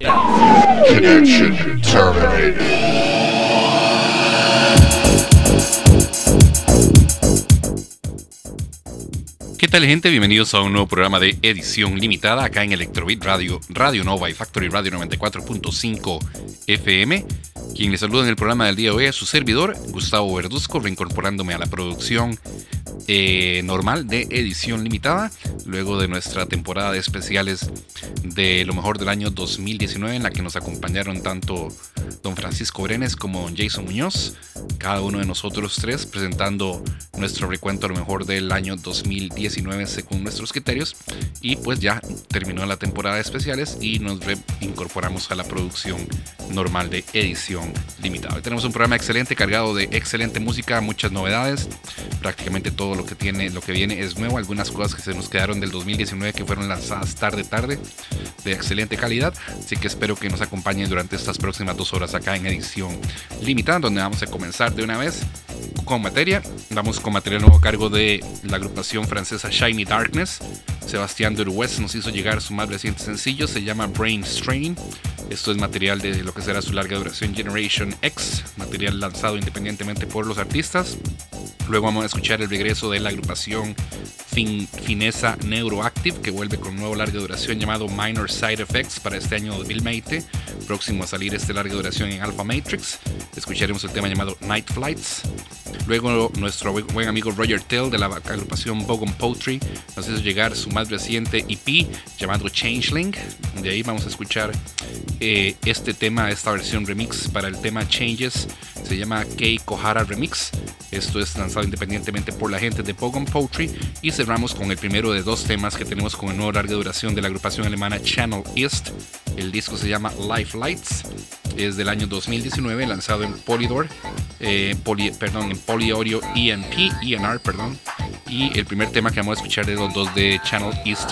¿Qué tal gente? Bienvenidos a un nuevo programa de edición limitada acá en Electrobit Radio, Radio Nova y Factory Radio 94.5 FM. Quien les saluda en el programa del día de hoy es su servidor, Gustavo Verduzco, reincorporándome a la producción eh, normal de edición limitada, luego de nuestra temporada de especiales de lo mejor del año 2019, en la que nos acompañaron tanto don Francisco Brenes como don Jason Muñoz, cada uno de nosotros tres presentando nuestro recuento a lo mejor del año 2019 según nuestros criterios. Y pues ya terminó la temporada de especiales y nos reincorporamos a la producción normal de edición limitada. Hoy tenemos un programa excelente, cargado de excelente música, muchas novedades, prácticamente todo lo que tiene, lo que viene es nuevo, algunas cosas que se nos quedaron del 2019 que fueron lanzadas tarde tarde, de excelente calidad, así que espero que nos acompañen durante estas próximas dos horas acá en edición limitada, donde vamos a comenzar de una vez con materia. Vamos con material nuevo a cargo de la agrupación francesa Shiny Darkness. Sebastián West nos hizo llegar su más reciente sencillo, se llama Brain Strain. Esto es material de lo que será su larga duración Generation X, material lanzado independientemente por los artistas. Luego vamos a escuchar el regreso de la agrupación fin, finesa Neuroactive, que vuelve con un nuevo larga duración llamado Minor Side Effects para este año 2020, próximo a salir este larga duración en Alpha Matrix. Escucharemos el tema llamado Night Flights. Luego nuestro buen amigo Roger Tell de la agrupación Bogon Poetry nos hizo llegar su más reciente EP llamado Changeling. De ahí vamos a escuchar eh, este tema, esta versión remix para el tema Changes. Se llama Kei Kohara Remix. Esto es lanzado independientemente por la gente de Bogon Poetry. Y cerramos con el primero de dos temas que tenemos con el nuevo larga duración de la agrupación alemana Channel East. El disco se llama Life Lights. Es del año 2019, lanzado en Polydor, eh, perdón, en Polyaudio EMP, ENR, perdón. Y el primer tema que vamos a escuchar de los dos de Channel East,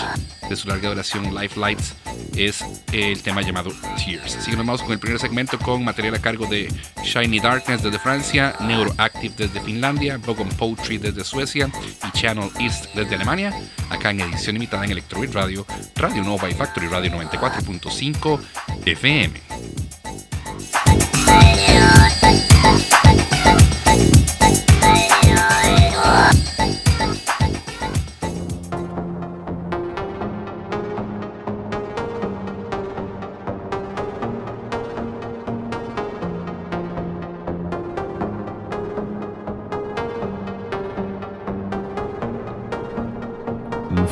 de su larga duración Life Lights, es el tema llamado Tears. Así que nos vamos con el primer segmento con material cargo de Shiny Darkness desde Francia, Neuroactive desde Finlandia, Bogon Poetry desde Suecia y Channel East desde Alemania, acá en edición limitada en Electroid Radio, Radio Nova y Factory Radio 94.5 FM.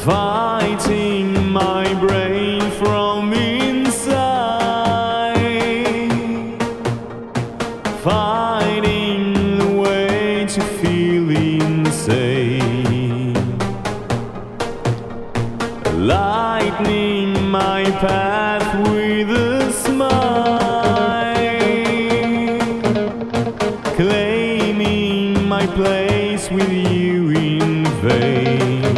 Fighting my brain from inside, finding the way to feel insane, lightening my path with a smile, claiming my place with you in vain.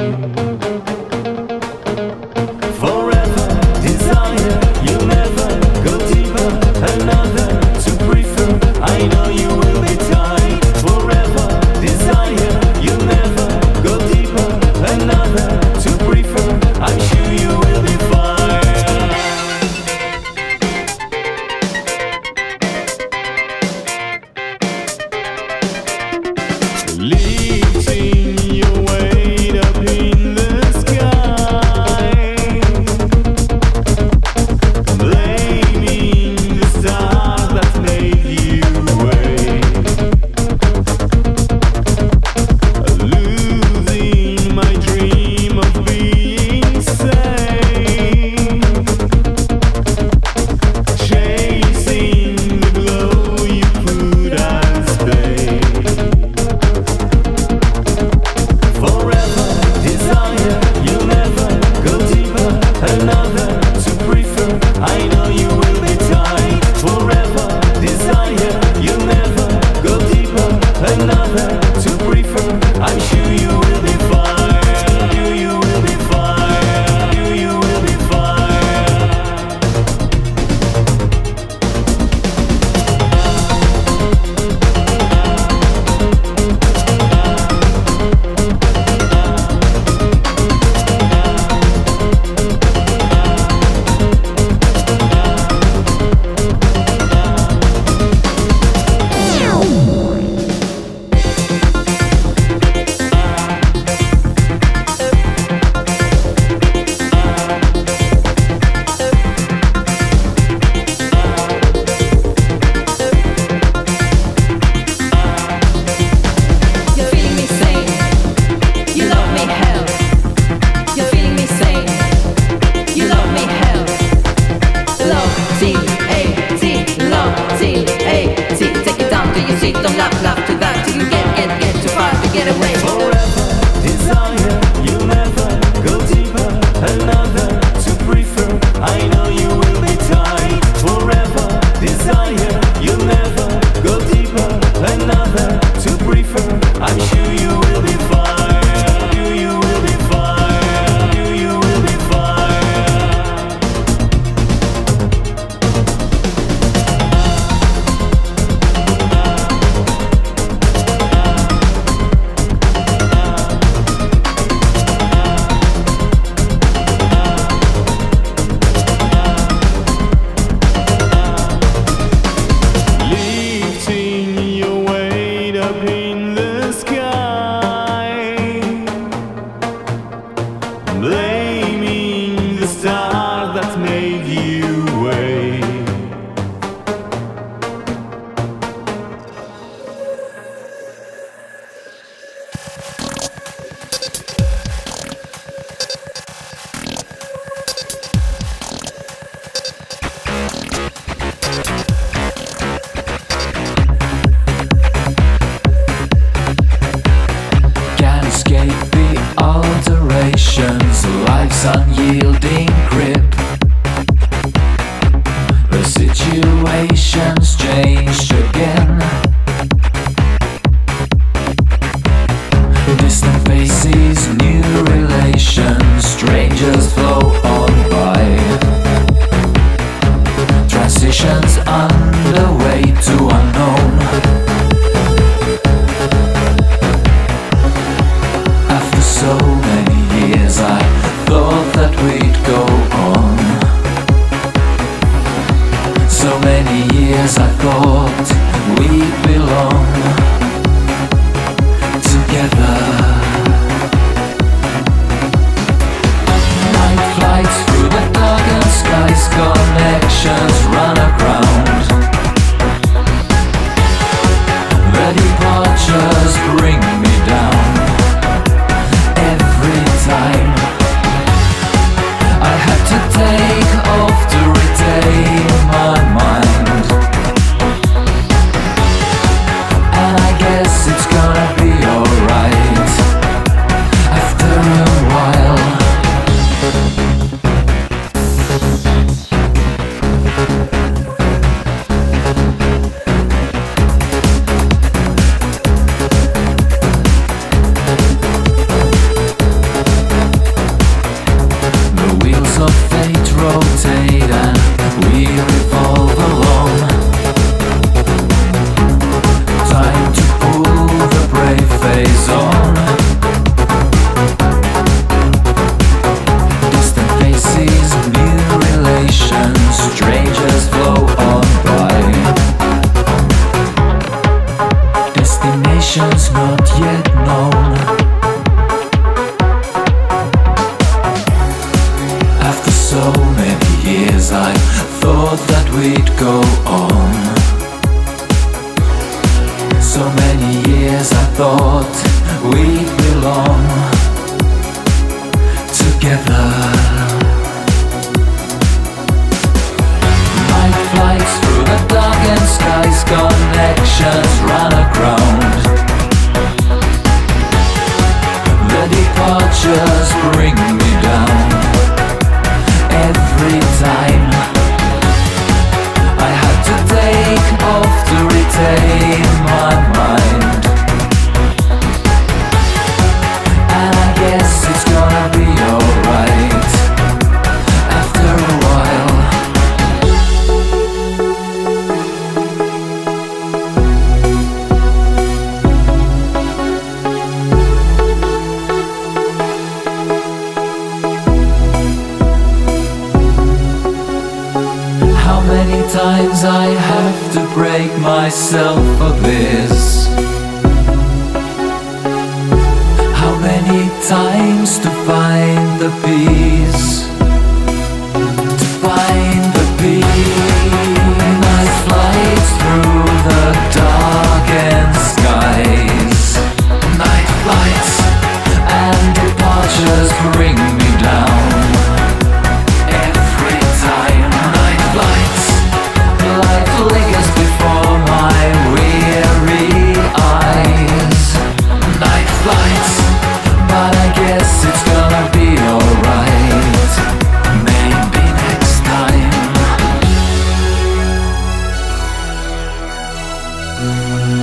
¡Qué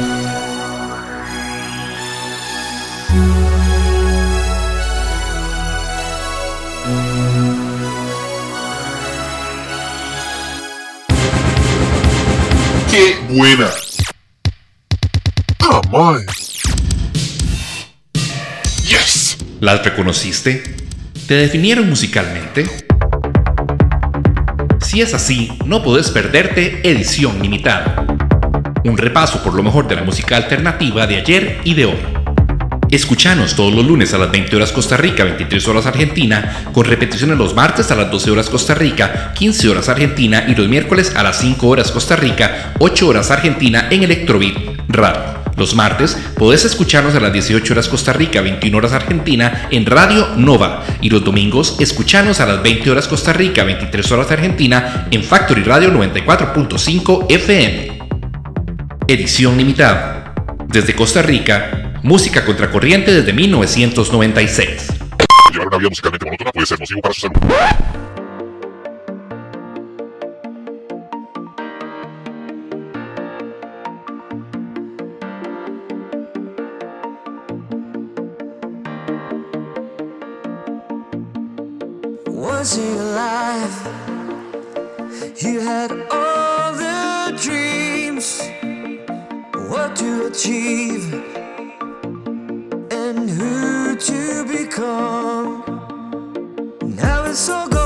buena! ¡Ah, my! ¡Yes! ¿Las reconociste? ¿Te definieron musicalmente? Si es así, no podés perderte Edición Limitada. Un repaso por lo mejor de la música alternativa de ayer y de hoy. Escuchanos todos los lunes a las 20 horas Costa Rica, 23 horas Argentina, con repeticiones los martes a las 12 horas Costa Rica, 15 horas Argentina y los miércoles a las 5 horas Costa Rica, 8 horas Argentina en Electrobeat Radio. Los martes podés escucharnos a las 18 horas Costa Rica, 21 horas Argentina en Radio Nova. Y los domingos escuchanos a las 20 horas Costa Rica, 23 horas Argentina en Factory Radio 94.5 FM. Edición limitada. Desde Costa Rica, música contracorriente desde 1996. Llevar una vida musicalmente monótona puede ser nocivo para su salud. Was he alive? You had achieve, and who to become. Now it's all gone,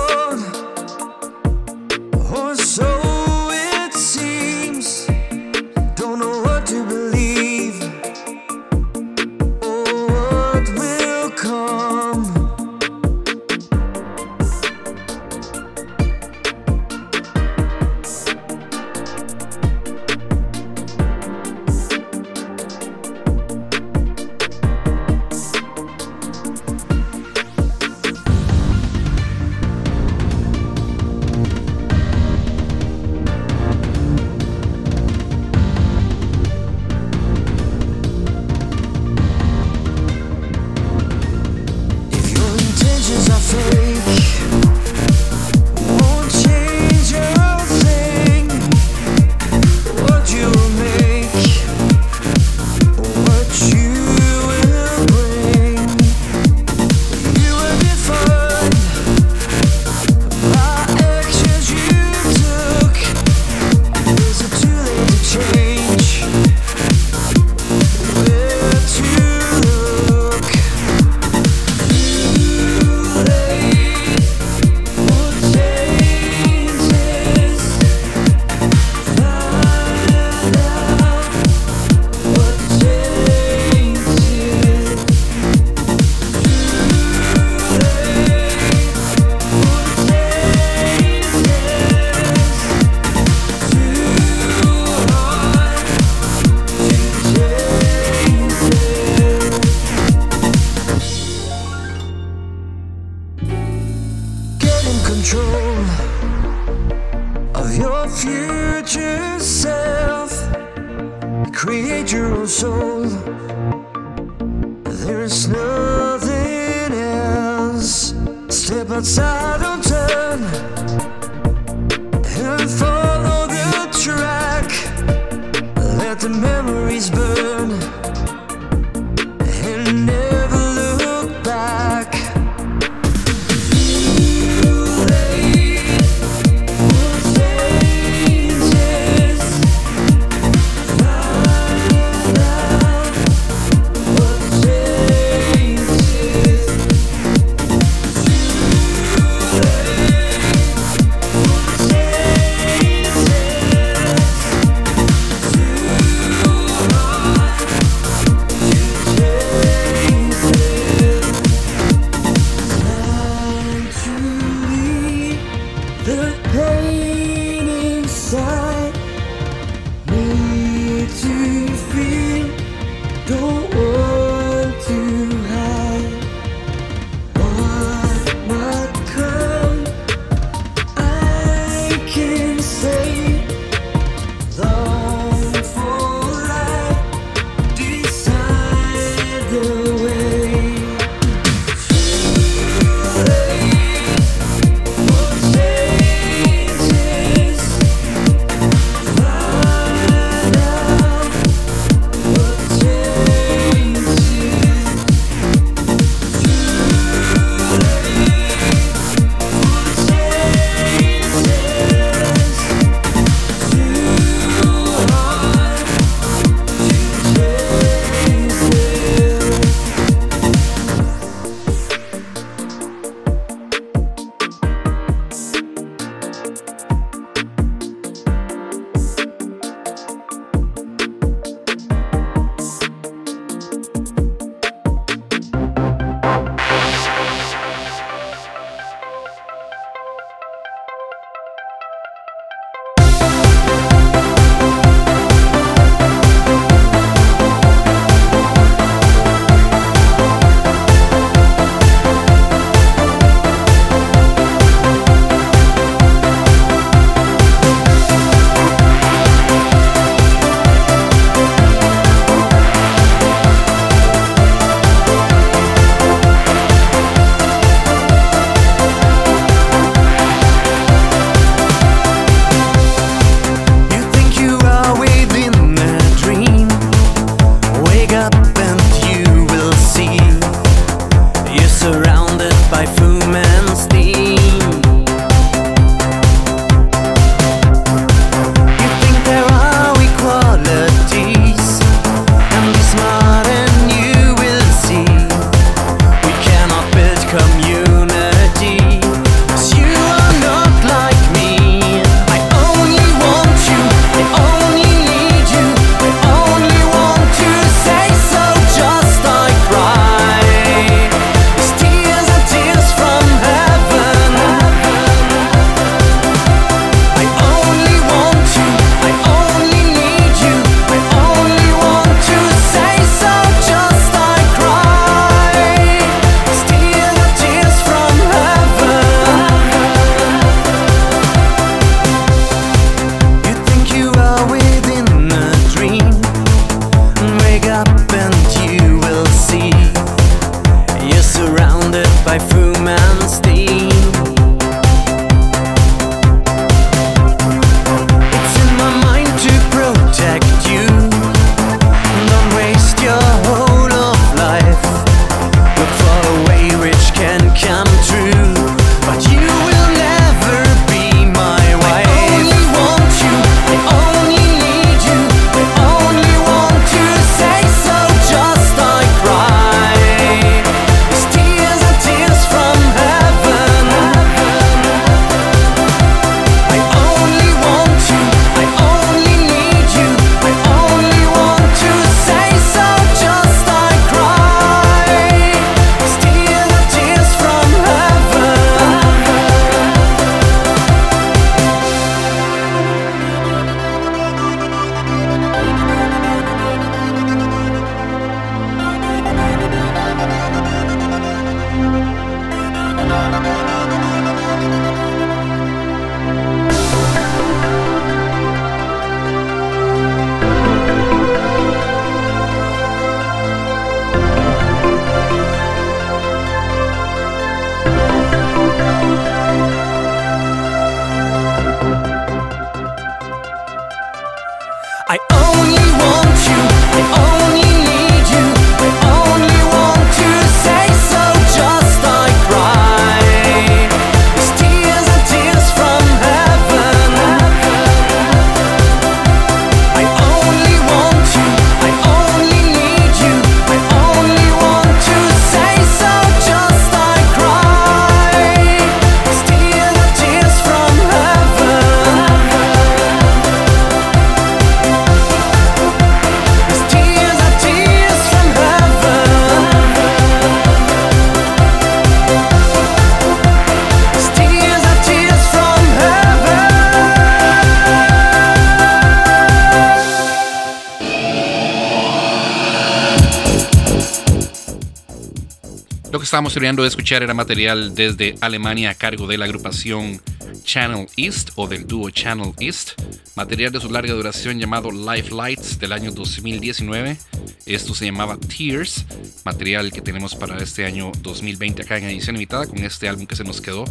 terminando de escuchar era material desde Alemania a cargo de la agrupación Channel East o del dúo Channel East, material de su larga duración llamado Life Lights del año 2019. Esto se llamaba Tears, material que tenemos para este año 2020 acá en edición limitada con este álbum que se nos quedó,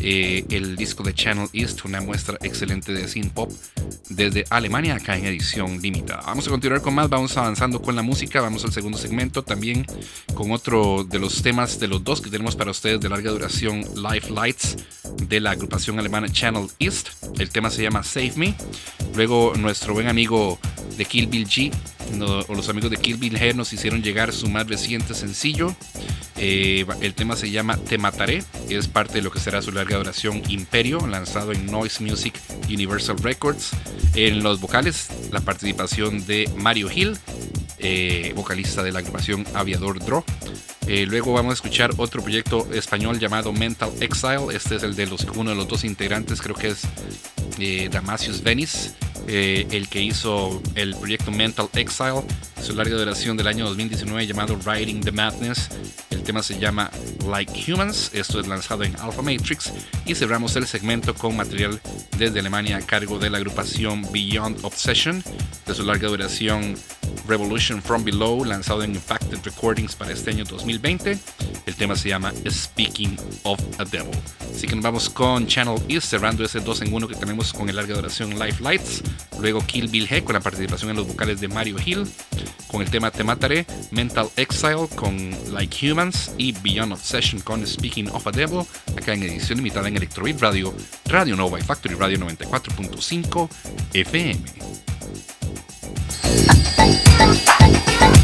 eh, el disco de Channel East, una muestra excelente de synth pop desde Alemania acá en edición limitada. Vamos a continuar con más, vamos avanzando con la música, vamos al segundo segmento también con otro de los temas de los dos que tenemos para ustedes de larga duración, Life Lights de la agrupación alemana Channel East. El tema se llama Save Me. Luego nuestro buen amigo de Kill Bill G no- o los amigos de Kill Bill G nos hicieron llegar su más reciente sencillo. Eh, el tema se llama Te Mataré. Es parte de lo que será su larga duración Imperio, lanzado en Noise Music Universal Records. En los vocales, la participación de Mario Hill, eh, vocalista de la agrupación Aviador Draw. Eh, luego vamos a escuchar otro proyecto español llamado Mental Exile. Este es el de uno de los dos integrantes, creo que es eh, Damasius Venice, eh, el que hizo el proyecto Mental Exile, su larga duración del año 2019 llamado Riding the Madness. El tema se llama Like Humans, esto es lanzado en Alpha Matrix y cerramos el segmento con material desde Alemania a cargo de la agrupación Beyond Obsession, de su larga duración Revolution from Below, lanzado en Impacted Recordings para este año 2020. El tema se llama Speaking of a Devil. Así que nos vamos con Channel East, cerrando ese 2 en 1 que tenemos con el larga duración Life Lights. Luego Kill Bill G con la participación en los vocales de Mario Hill, con el tema Te Mataré, Mental Exile con Like Humans y Beyond Obsession con Speaking of a Devil, acá en edición limitada en Electrobeat Radio, Radio Nova y Factory Radio 94.5 FM. The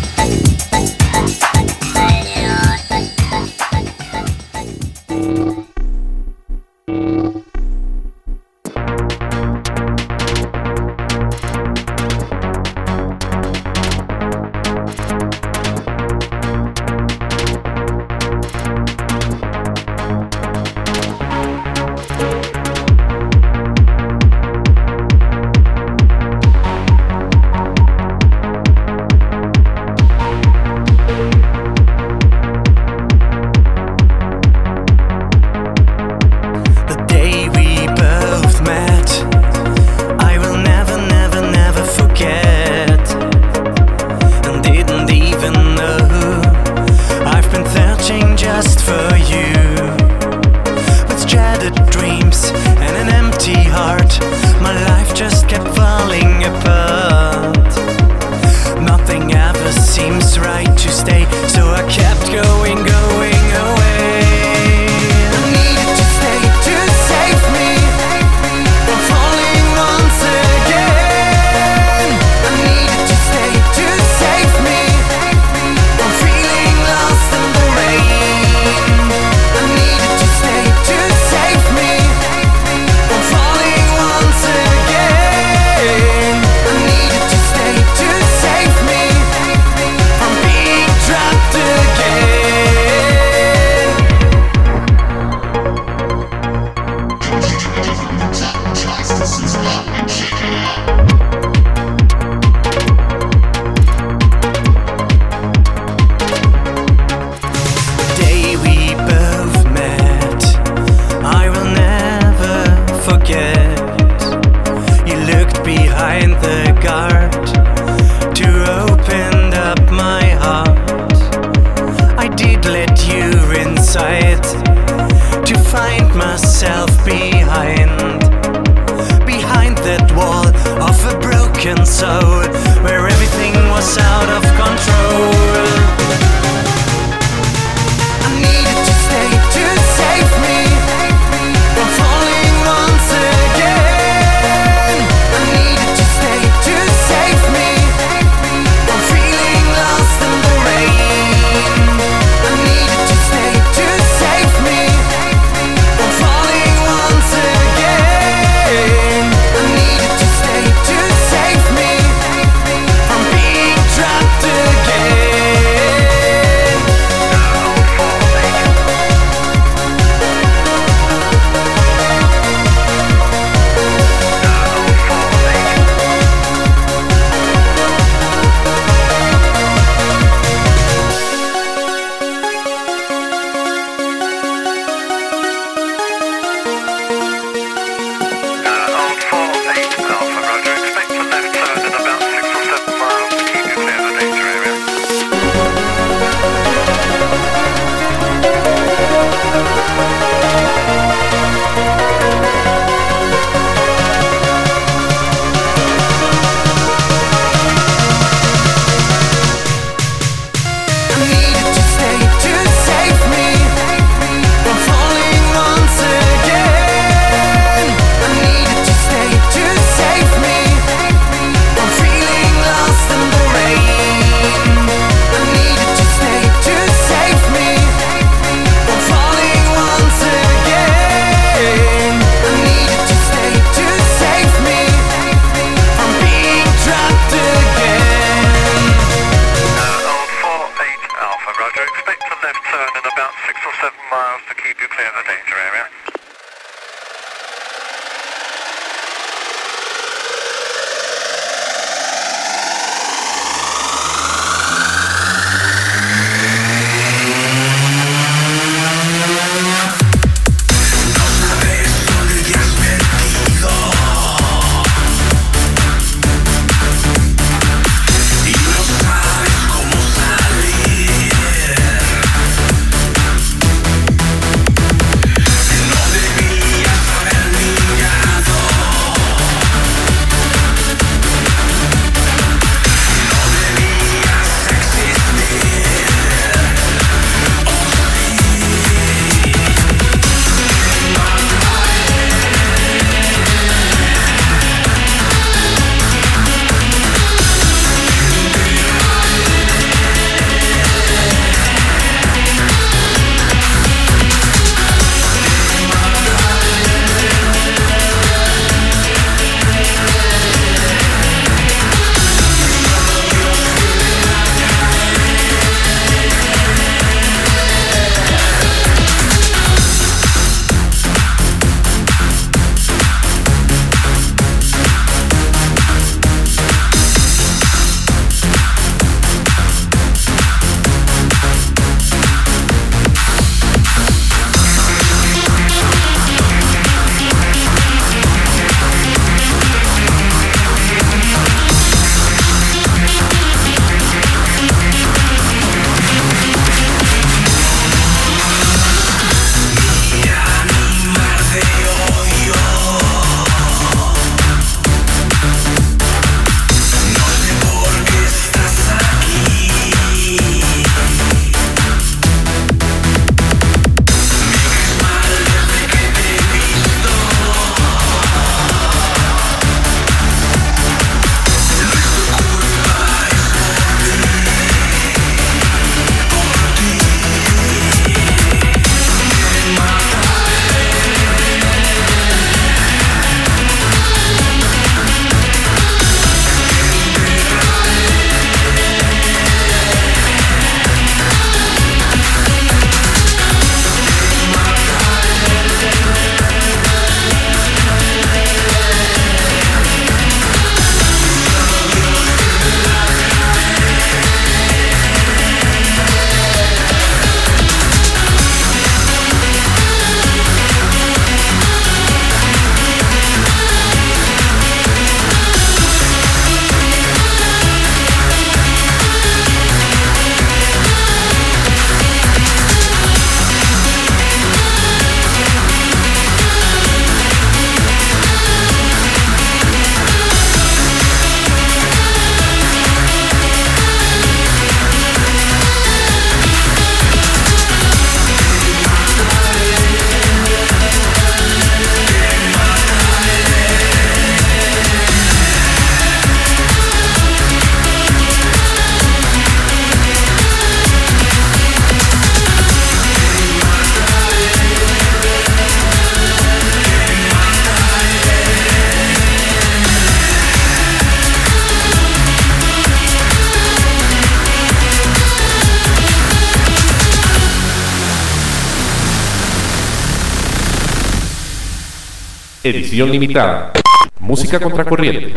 Edición limitada. Música contracorriente.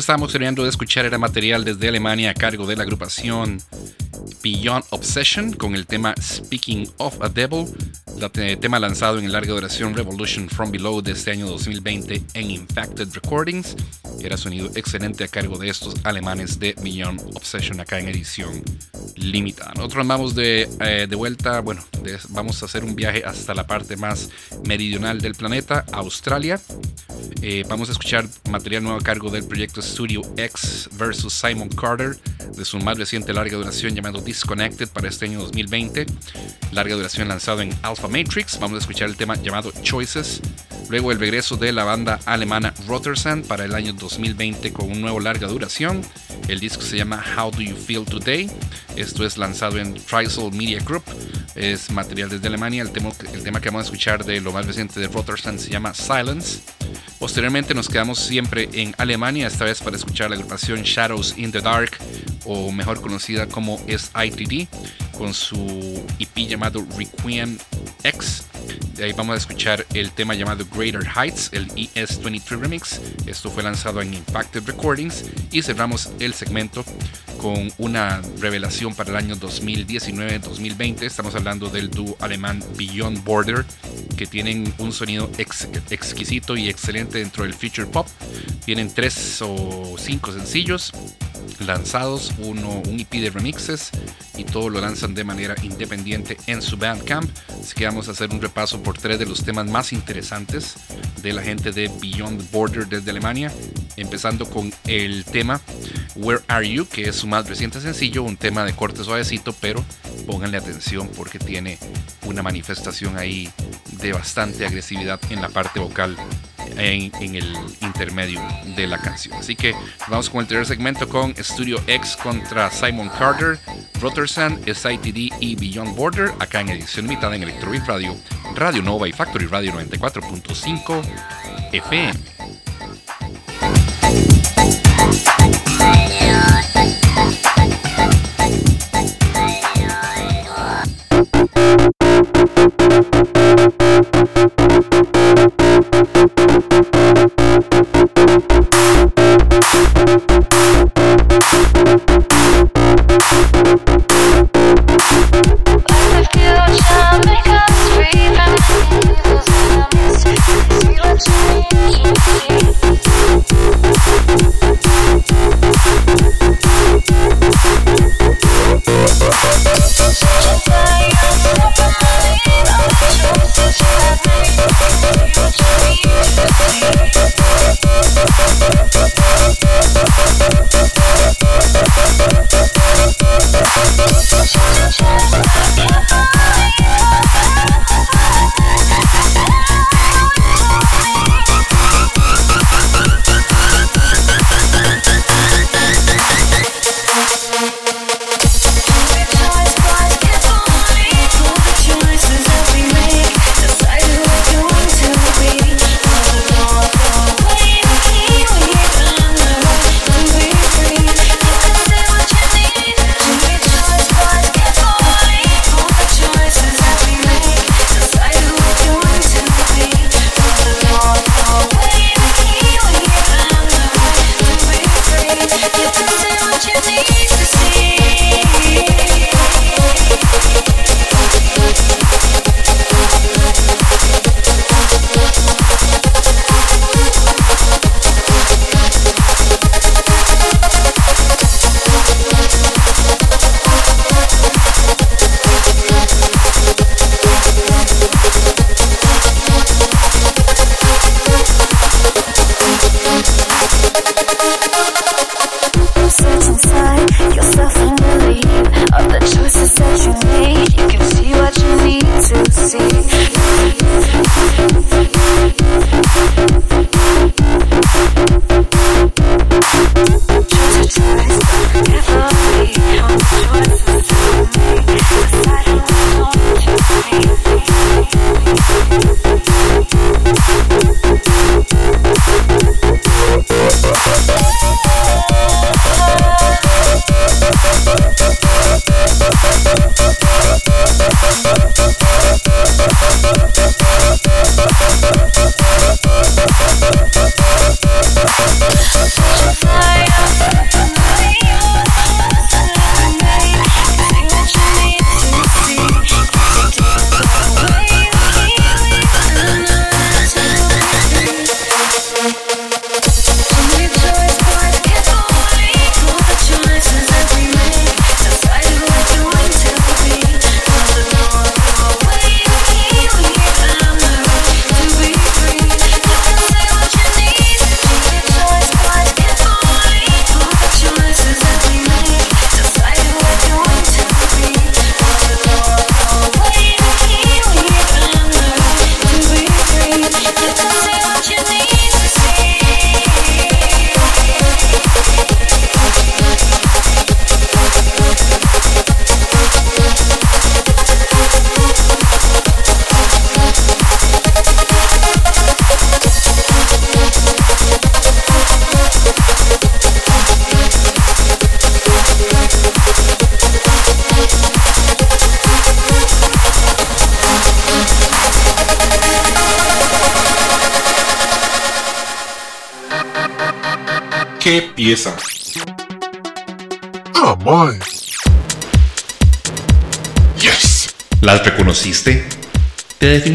Estábamos terminando de escuchar era material desde Alemania a cargo de la agrupación Beyond Obsession con el tema Speaking of a Devil, tema lanzado en larga duración Revolution from Below de este año 2020 en Infected Recordings. Era sonido excelente a cargo de estos alemanes de Beyond Obsession acá en edición limitada. Nosotros vamos de, eh, de vuelta, bueno, de- vamos a hacer un viaje hasta la parte más meridional del planeta, Australia. Eh, vamos a escuchar material nuevo a cargo del proyecto Studio X versus Simon Carter de su más reciente larga duración llamado Disconnected para este año 2020. Larga duración lanzado en Alpha Matrix. Vamos a escuchar el tema llamado Choices. Luego el regreso de la banda alemana Rotersand para el año 2020 con un nuevo larga duración. El disco se llama How Do You Feel Today. Esto es lanzado en Trisol Media Group. Es material desde Alemania. El tema, el tema que vamos a escuchar de lo más reciente de Rotersand se llama Silence. Posteriormente nos quedamos siempre en Alemania, esta vez para escuchar la agrupación Shadows in the Dark, o mejor conocida como SITD, con su EP llamado Requiem X. De ahí vamos a escuchar el tema llamado Greater Heights, el ES23 Remix. Esto fue lanzado en Impacted Recordings. Y cerramos el segmento con una revelación para el año 2019-2020. Estamos hablando del dúo alemán Beyond Border, que tienen un sonido ex- exquisito y excelente dentro del future pop. Tienen tres o cinco sencillos lanzados, uno, un EP de remixes y todo lo lanzan de manera independiente en su Bandcamp. Así que vamos a hacer un repaso por tres de los temas más interesantes de la gente de Beyond Border desde Alemania, empezando con el tema Where Are You, que es su más reciente sencillo, un tema de corte suavecito, pero pónganle atención porque tiene una manifestación ahí de bastante agresividad en la parte vocal en, en el intermedio de la canción. Así que vamos con el tercer segmento con Studio X contra Simon Carter, Rotersand, SITD y Beyond Border, acá en edición limitada en Electrobeat Radio, Radio Nova y Factory Radio 94.5 FM.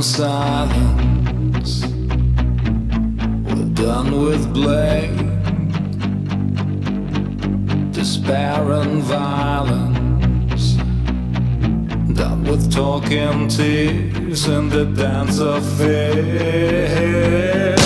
Silence. We're done with blame, despair and violence. Done with talking tears and the dance of fear.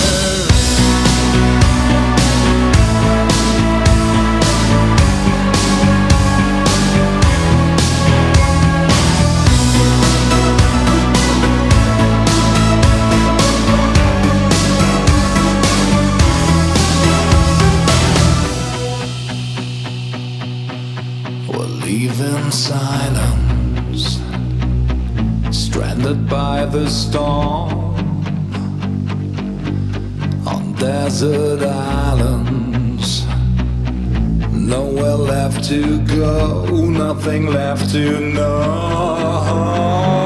Desert islands. Nowhere left to go, nothing left to know.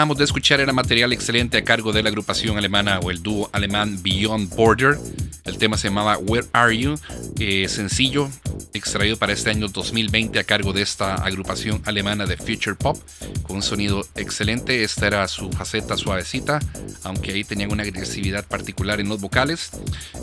Terminábamos de escuchar era material excelente a cargo de la agrupación alemana o el dúo alemán Beyond Border. El tema se llamaba Where Are You? Eh, sencillo, extraído para este año 2020 a cargo de esta agrupación alemana de Future Pop, con un sonido excelente. Esta era su faceta suavecita, aunque ahí tenían una agresividad particular en los vocales.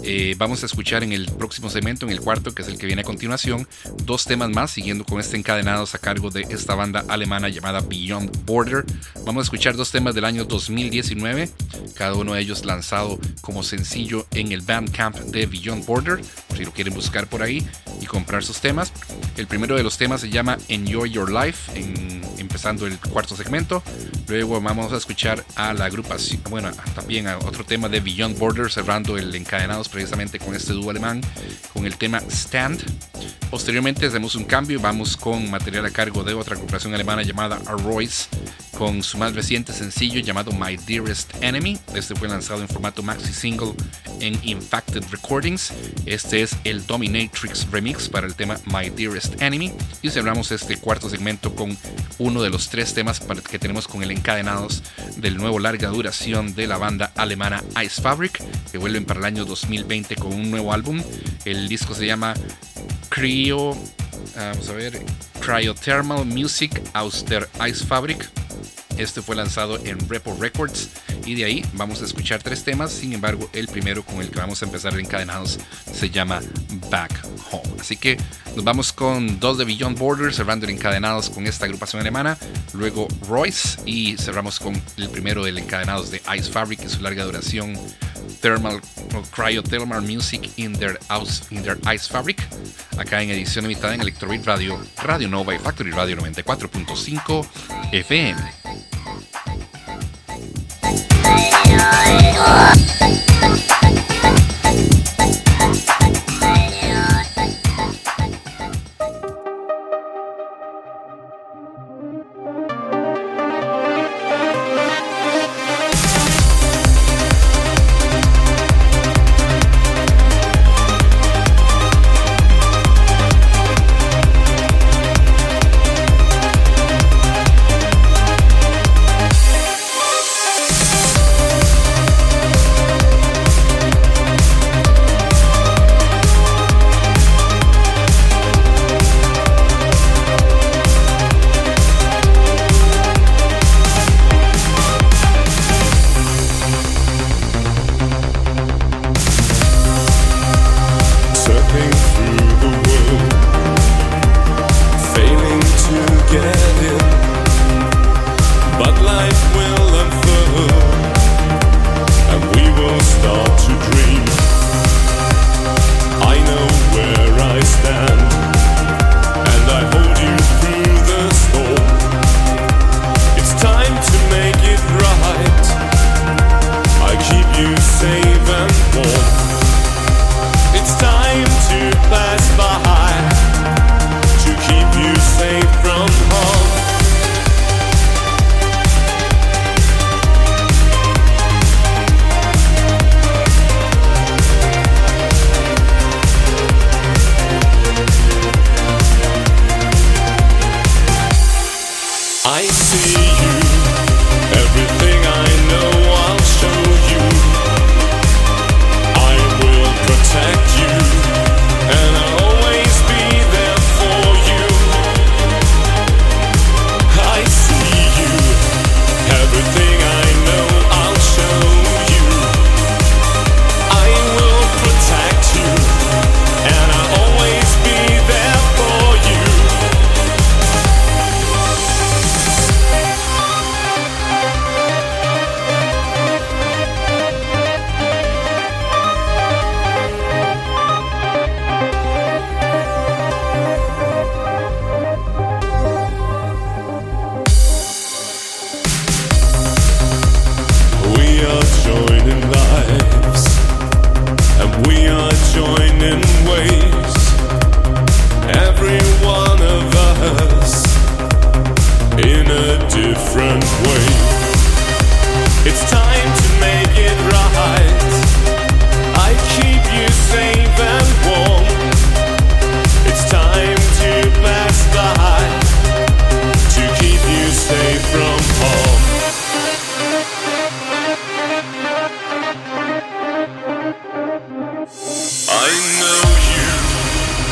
Eh, vamos a escuchar en el próximo segmento, en el cuarto, que es el que viene a continuación, dos temas más, siguiendo con este encadenados a cargo de esta banda alemana llamada Beyond Border. Vamos a escuchar dos temas del año 2019, cada uno de ellos lanzado como sencillo en el Bandcamp de Beyond Border, si lo quieren buscar por ahí y comprar sus temas. El primero de los temas se llama Enjoy Your Life, en- empezando el cuarto segmento. Luego vamos a escuchar a la agrupación, bueno, también a otro tema de Beyond Border, cerrando el encadenados precisamente con este dúo alemán, con el tema Stand. Posteriormente hacemos un cambio, vamos con material a cargo de otra agrupación alemana llamada Arroys, con su más reciente sencillo llamado My Dearest Enemy. Este fue lanzado en formato maxi single en Infacted Recordings. Este es el Dominatrix remix para el tema My Dearest Enemy. Y cerramos este cuarto segmento con uno de los tres temas que tenemos con el encadenados del nuevo larga duración de la banda alemana Ice Fabric, que vuelven para el año 2020 con un nuevo álbum. El disco se llama Cryo. Vamos a ver. Cryothermal Music aus der Ice Fabric. Este fue lanzado en Repo Records y de ahí vamos a escuchar tres temas. Sin embargo, el primero con el que vamos a empezar de encadenados se llama Back Home. Así que nos vamos con dos de Beyond Borders, cerrando encadenados con esta agrupación alemana. Luego Royce y cerramos con el primero del encadenados de Ice Fabric y su larga duración Thermal Cryothermal Music in their, house, in their Ice Fabric. Acá en edición limitada en Electrobeat Radio, Radio Nova y Factory Radio 94.5 FM.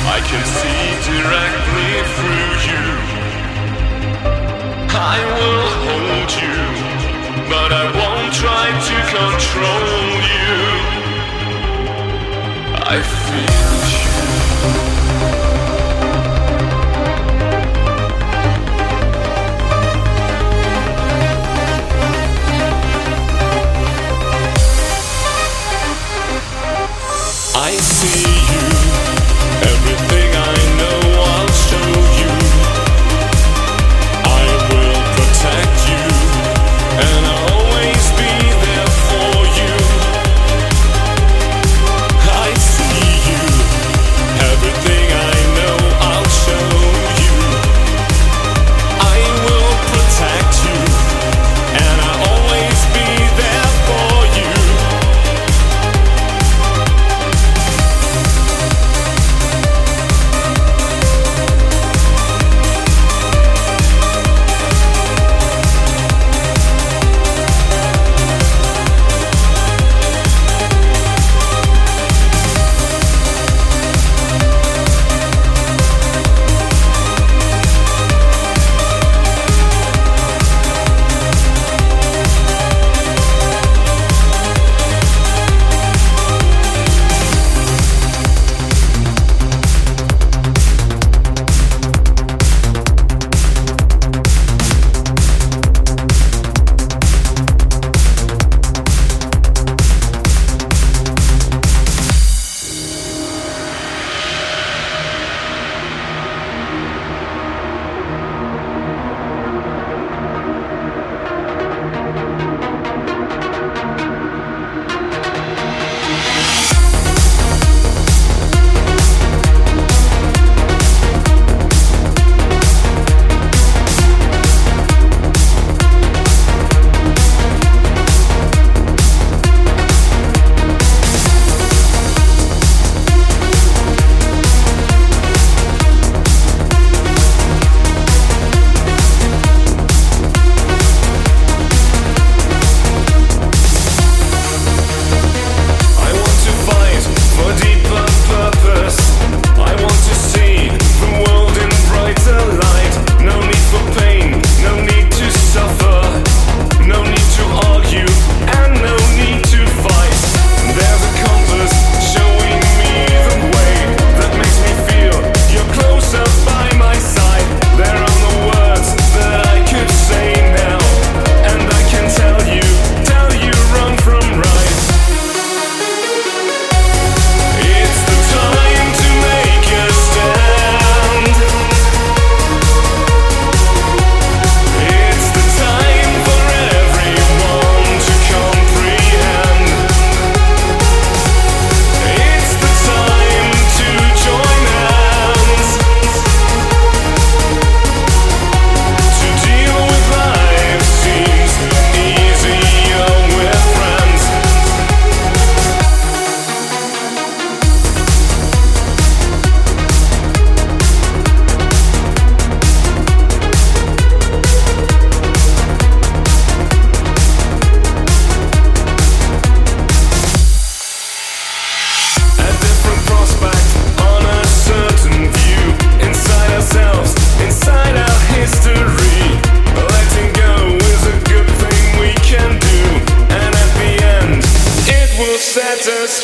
I can see directly through you. I will hold you, but I won't try to control you. I feel you. I see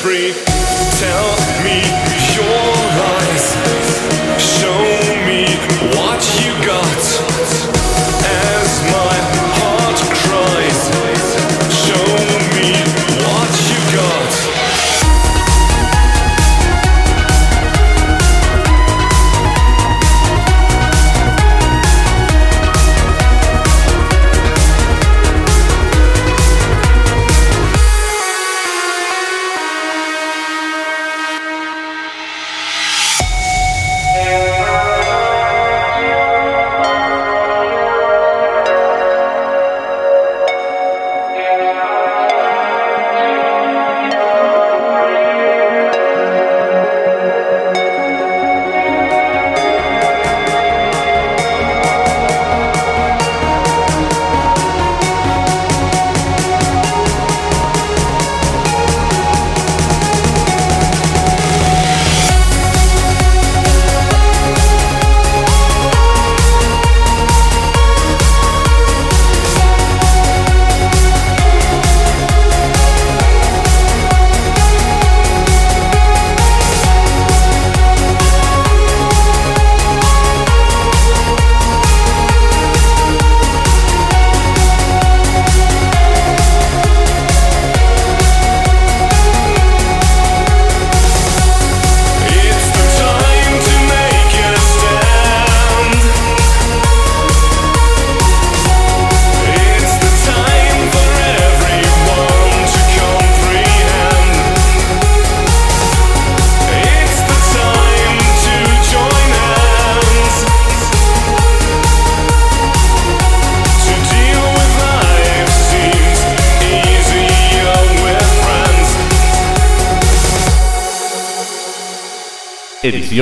free.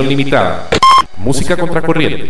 Limitada. Música contracorriente.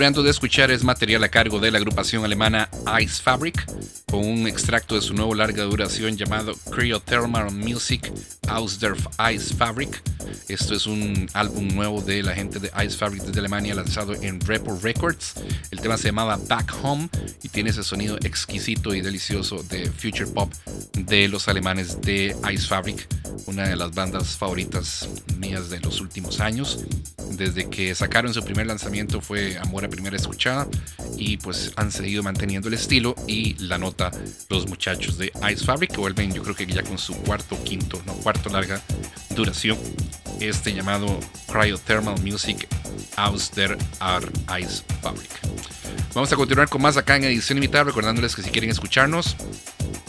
De escuchar es material a cargo de la agrupación alemana Ice Fabric, extracto de su nuevo larga duración llamado Cryothermal Music aus der Ice Fabric. Esto es un álbum nuevo de la gente de Ice Fabric desde Alemania lanzado en Repo Records. El tema se llamaba Back Home y tiene ese sonido exquisito y delicioso de future pop de los alemanes de Ice Fabric, una de las bandas favoritas mías de los últimos años. Desde que sacaron su primer lanzamiento fue amor a primera escuchada y pues han seguido manteniendo el estilo y la nota los muchachos de Ice Fabric que vuelven yo creo que ya con su cuarto, quinto, no cuarto larga duración este llamado Cryothermal Music aus der Art Ice Fabric. Vamos a continuar con más acá en edición limitada, recordándoles que si quieren escucharnos,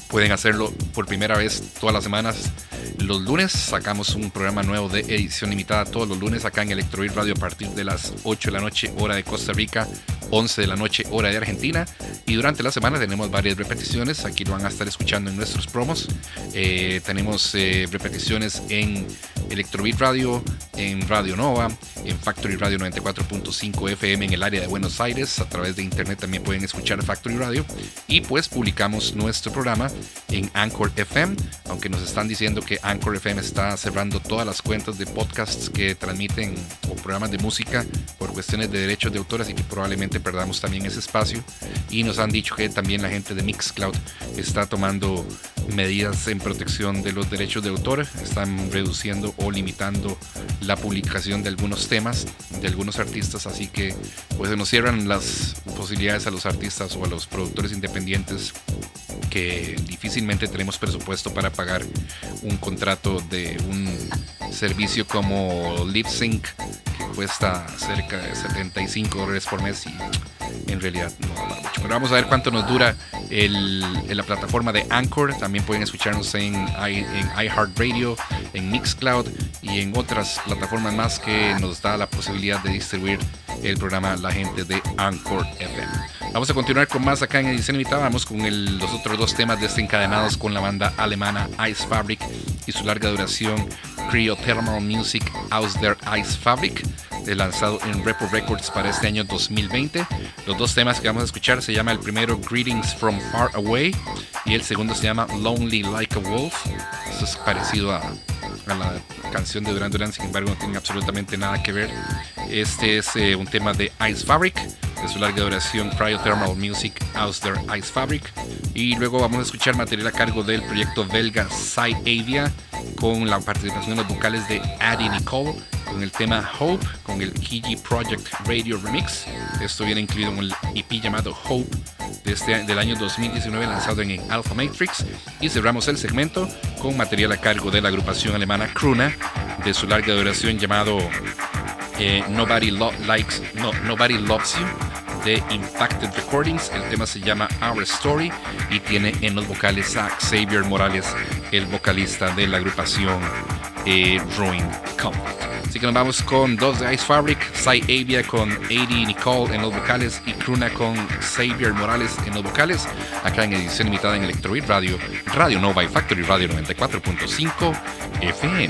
pueden hacerlo por primera vez todas las semanas. Los lunes sacamos un programa nuevo de edición limitada todos los lunes acá en Electroid Radio a partir de las 8 de la noche hora de Costa Rica, 11 de la noche hora de Argentina. Y durante la semana tenemos varias repeticiones. Aquí lo van a estar escuchando en nuestros promos. Eh, tenemos eh, repeticiones en Electrobeat Radio, en Radio Nova, en Factory Radio 94.5 FM en el área de Buenos Aires. A través de internet también pueden escuchar Factory Radio. Y pues publicamos nuestro programa en Anchor FM, aunque nos están diciendo que Anchor FM está cerrando todas las cuentas de podcasts que transmiten o programas de música por cuestiones de derechos de autor, así que probablemente perdamos también ese espacio. Y nos han dicho que también la gente de Mixcloud está tomando medidas en protección de los derechos de autor, están reduciendo o limitando la publicación de algunos temas de algunos artistas, así que pues se nos cierran las posibilidades a los artistas o a los productores independientes que difícilmente tenemos presupuesto para pagar un contrato de un servicio como LipSync que cuesta cerca de 75 dólares por mes y en realidad no da mucho. Pero vamos a ver cuánto nos dura el, la plataforma de Anchor. También pueden escucharnos en, en iHeartRadio, en Mixcloud y en otras plataformas más que nos da la posibilidad de distribuir el programa la gente de Anchor FM. Vamos a continuar con más acá en edición limitada. Vamos con el- los otros dos temas desencadenados con la banda alemana Ice Fabric y su larga duración Cryothermal Music aus der Ice Fabric, eh, lanzado en Repo Records para este año 2020. Los dos temas que vamos a escuchar se llama el primero Greetings from Far Away y el segundo se llama Lonely Like a Wolf. Esto es parecido a, a la canción de Duran Duran, sin embargo no tiene absolutamente nada que ver. Este es eh, un tema de Ice Fabric, de su larga duración Cryothermal Music aus der Ice Fabric. Y luego vamos a escuchar material a cargo del proyecto belga Side Avia con la participación de los vocales de Addie Nicole con el tema Hope con el Kiji Project Radio Remix. Esto viene incluido en el EP llamado Hope de este, del año 2019 lanzado en Alpha Matrix. Y cerramos el segmento con material a cargo de la agrupación alemana Kruna de su larga duración llamado eh, Nobody Likes no, Nobody Loves You de Impacted Recordings. El tema se llama Our Story y tiene en los vocales a Xavier Morales, el vocalista de la agrupación eh, Ruin Conflict. Así que nos vamos con dos de Ice Fabric, Sai Avia con Adi Nicole en los vocales y Kruna con Xavier Morales en los vocales, acá en edición limitada en Electroid Radio, Radio Nova y Factory Radio 94.5 FM.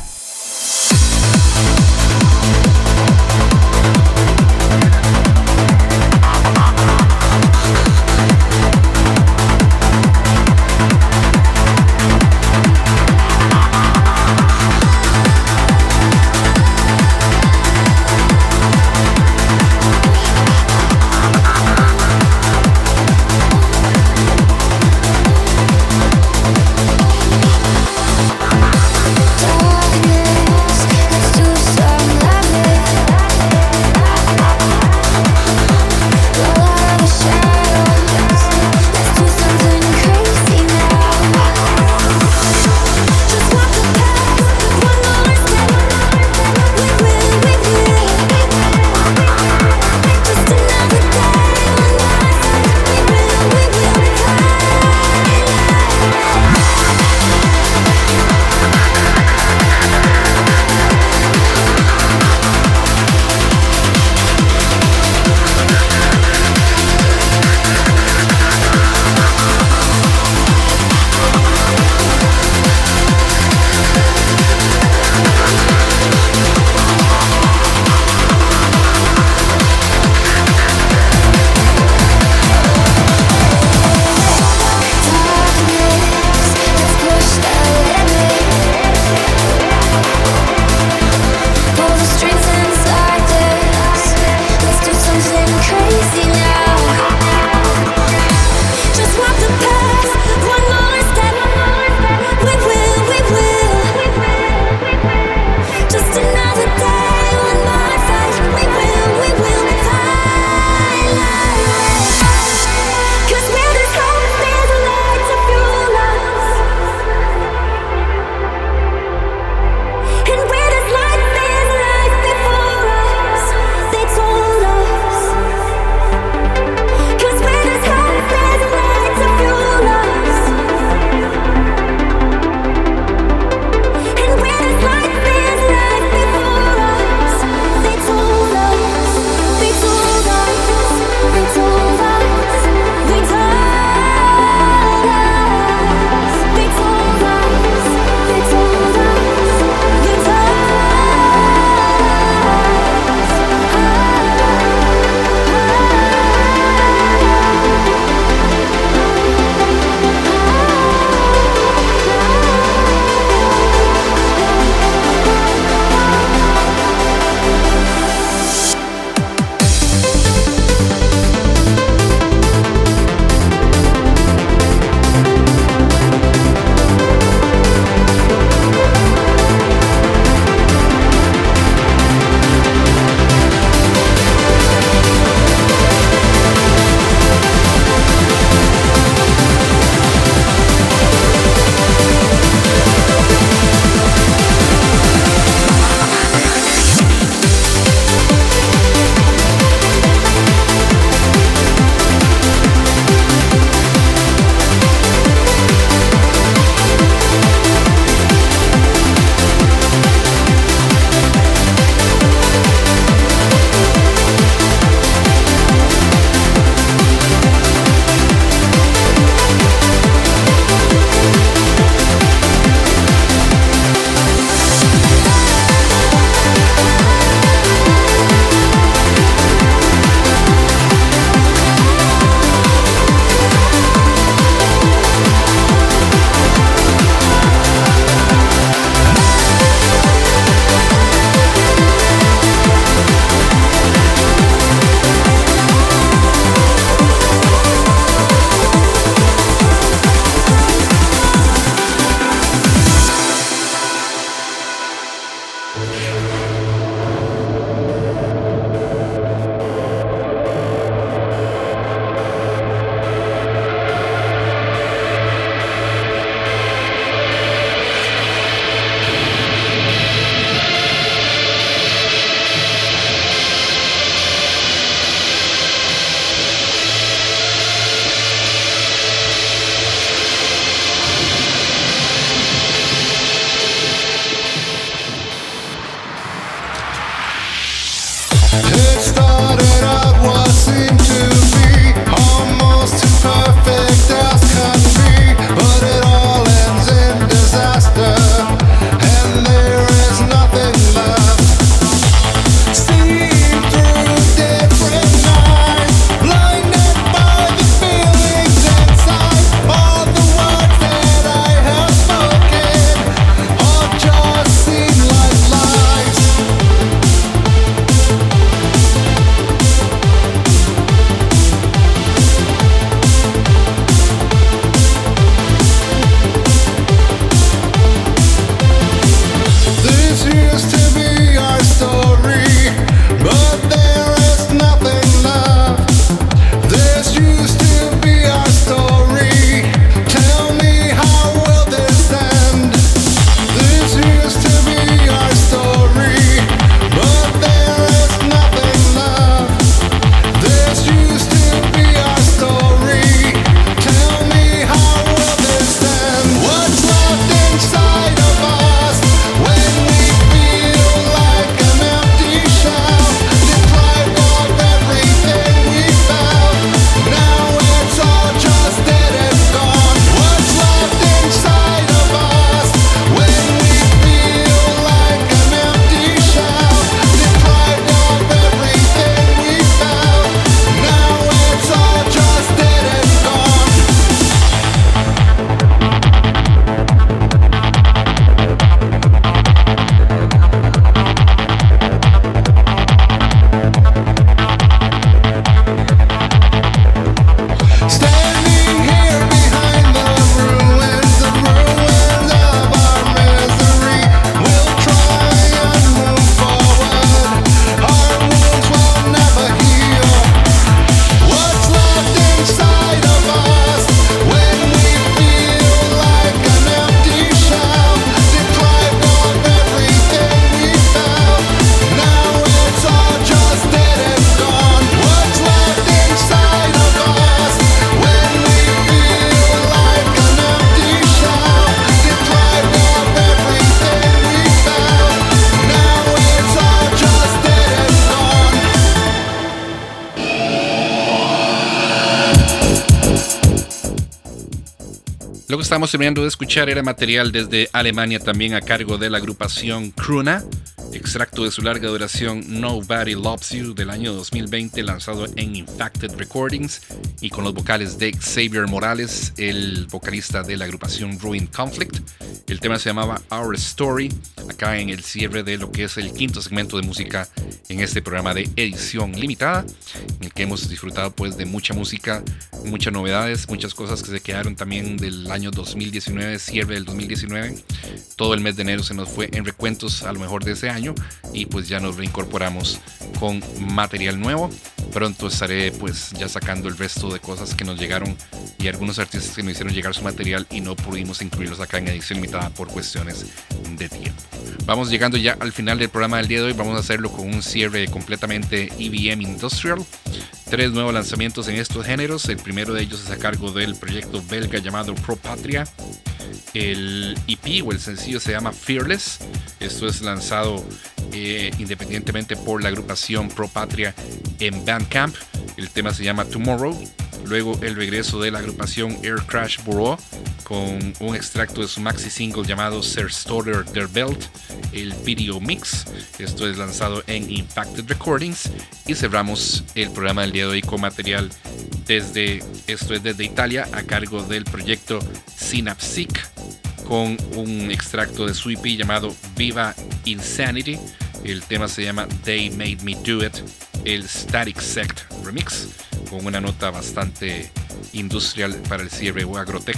Estamos terminando de escuchar era material desde Alemania también a cargo de la agrupación Kruna, extracto de su larga duración Nobody Loves You del año 2020 lanzado en Infacted Recordings y con los vocales de Xavier Morales, el vocalista de la agrupación Ruin Conflict. El tema se llamaba Our Story, acá en el cierre de lo que es el quinto segmento de música en este programa de edición limitada, en el que hemos disfrutado pues de mucha música, muchas novedades, muchas cosas que se quedaron también del año 2019, cierre del 2019. Todo el mes de enero se nos fue en recuentos a lo mejor de ese año y pues ya nos reincorporamos con material nuevo. Pronto estaré pues ya sacando el resto de cosas que nos llegaron y algunos artistas que nos hicieron llegar su material y no pudimos incluirlos acá en edición limitada por cuestiones de tiempo. Vamos llegando ya al final del programa del día de hoy. Vamos a hacerlo con un cierre completamente EBM Industrial. Tres nuevos lanzamientos en estos géneros. El primero de ellos es a cargo del proyecto belga llamado Pro Patria. El EP o el sencillo se llama Fearless. Esto es lanzado eh, independientemente por la agrupación Pro Patria en Bandcamp. El tema se llama Tomorrow. Luego el regreso de la agrupación Air Crash Bureau con un extracto de su maxi single llamado Storer Der Belt, el video mix. Esto es lanzado en Impacted Recordings. Y cerramos el programa del día de hoy con material desde, esto es desde Italia, a cargo del proyecto Synapsic, con un extracto de su EP llamado Viva Insanity. El tema se llama They Made Me Do It, el Static Sect Remix, con una nota bastante industrial para el cierre o agrotech,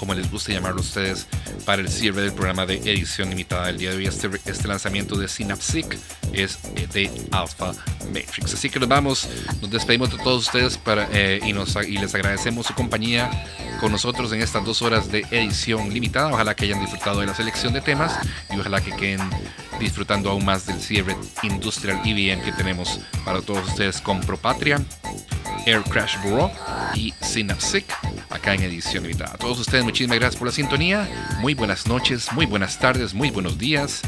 como les gusta llamarlo a ustedes, para el cierre del programa de edición limitada del día de hoy. Este, este lanzamiento de Synapsic es de Alpha Matrix. Así que nos vamos, nos despedimos de todos ustedes eh, y, les agradecemos su compañía con nosotros en estas dos horas de edición limitada. Ojalá que hayan disfrutado de la selección de temas y ojalá que queden disfrutando aún más del cierre industrial EVM que tenemos para todos ustedes con Propatria, Air Crash Bureau y Synapsic acá en edición limitada. A todos ustedes muchísimas gracias por la sintonía. Muy buenas noches, muy buenas tardes, muy buenos días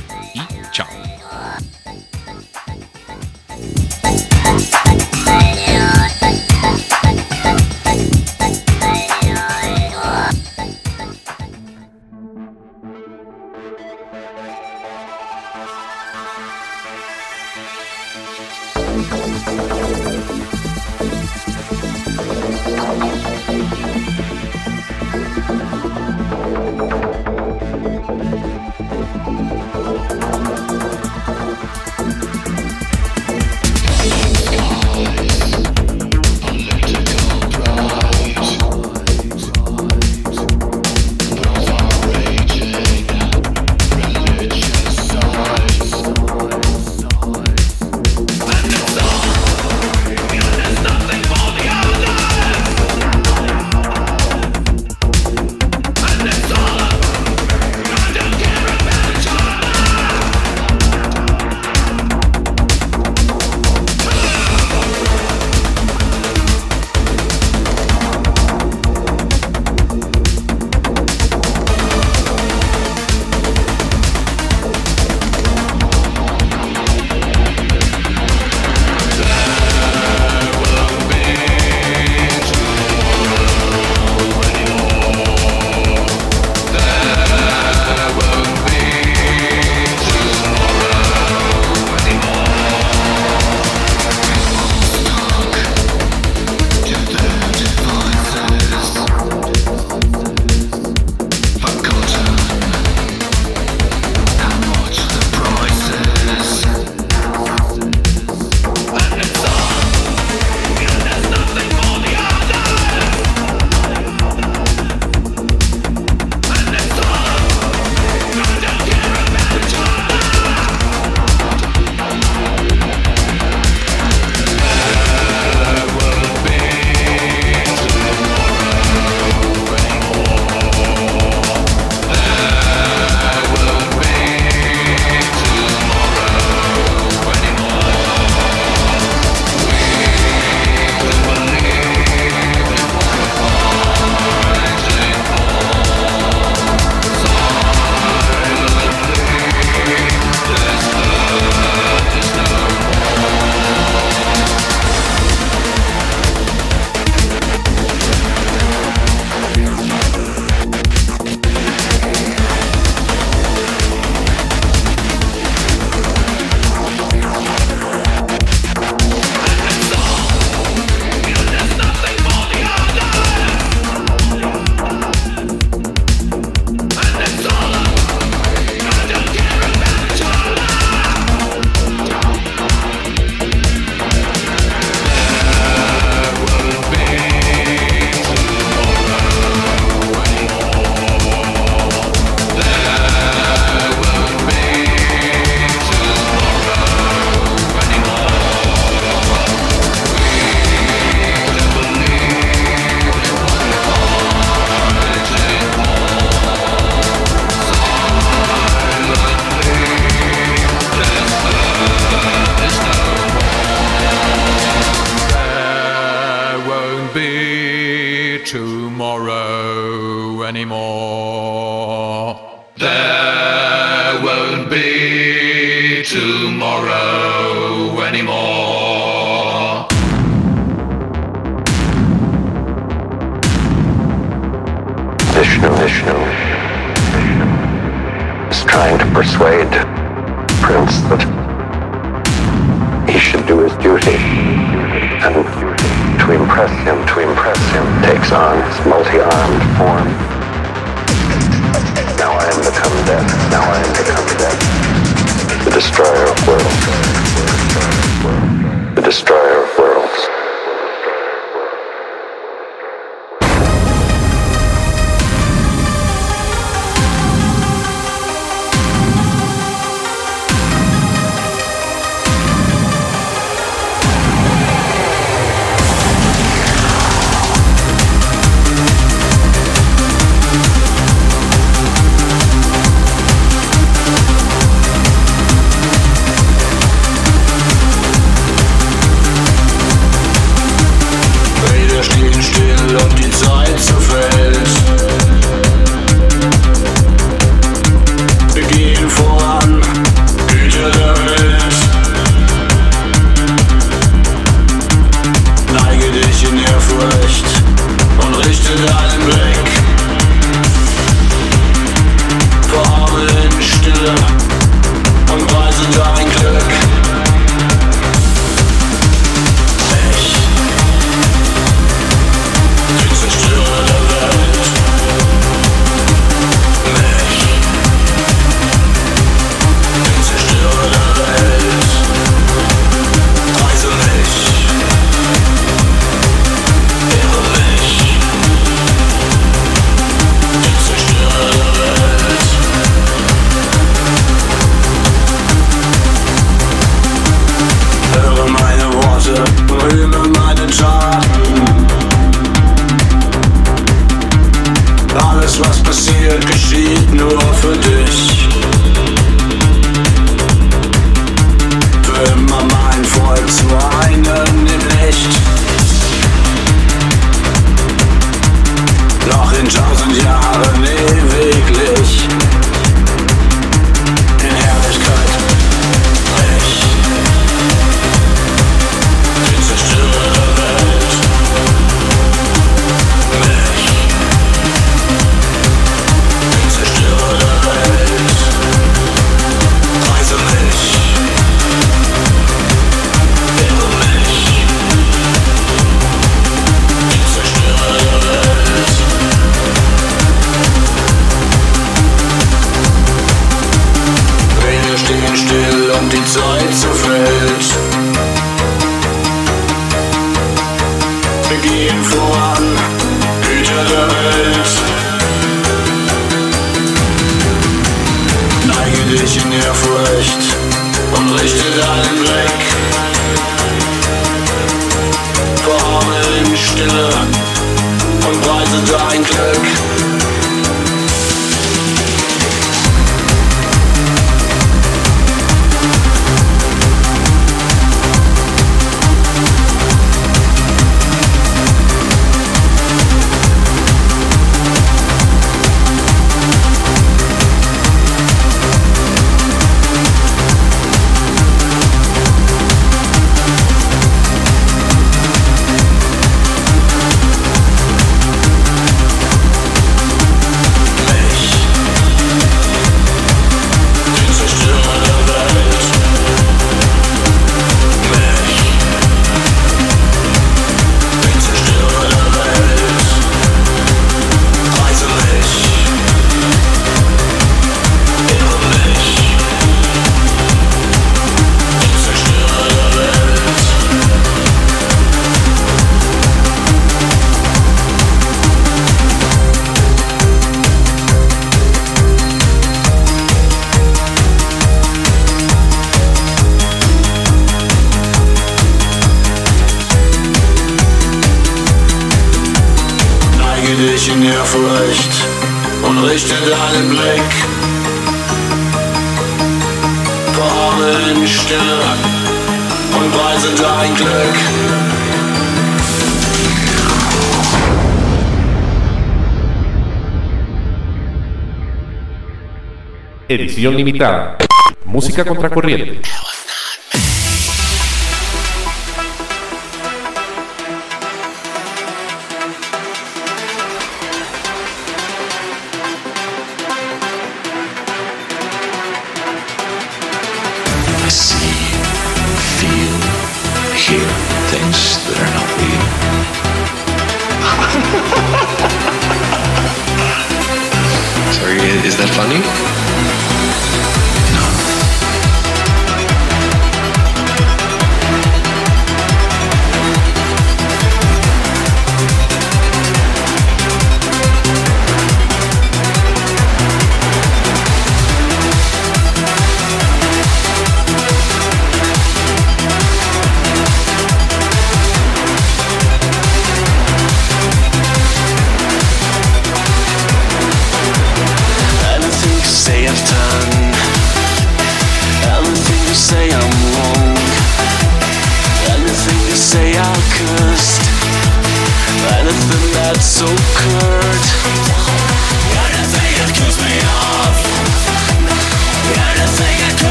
edición limitada. Música contracorriente.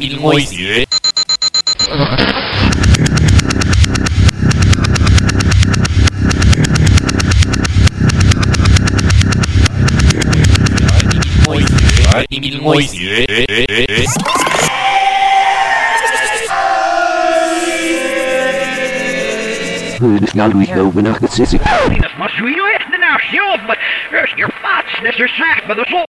一定会学。一定会学。Nou, doe ik bovenaf het zitten. Dat was wie je mooi. nou zelf, maar je vaats, dat is er zacht, maar dat is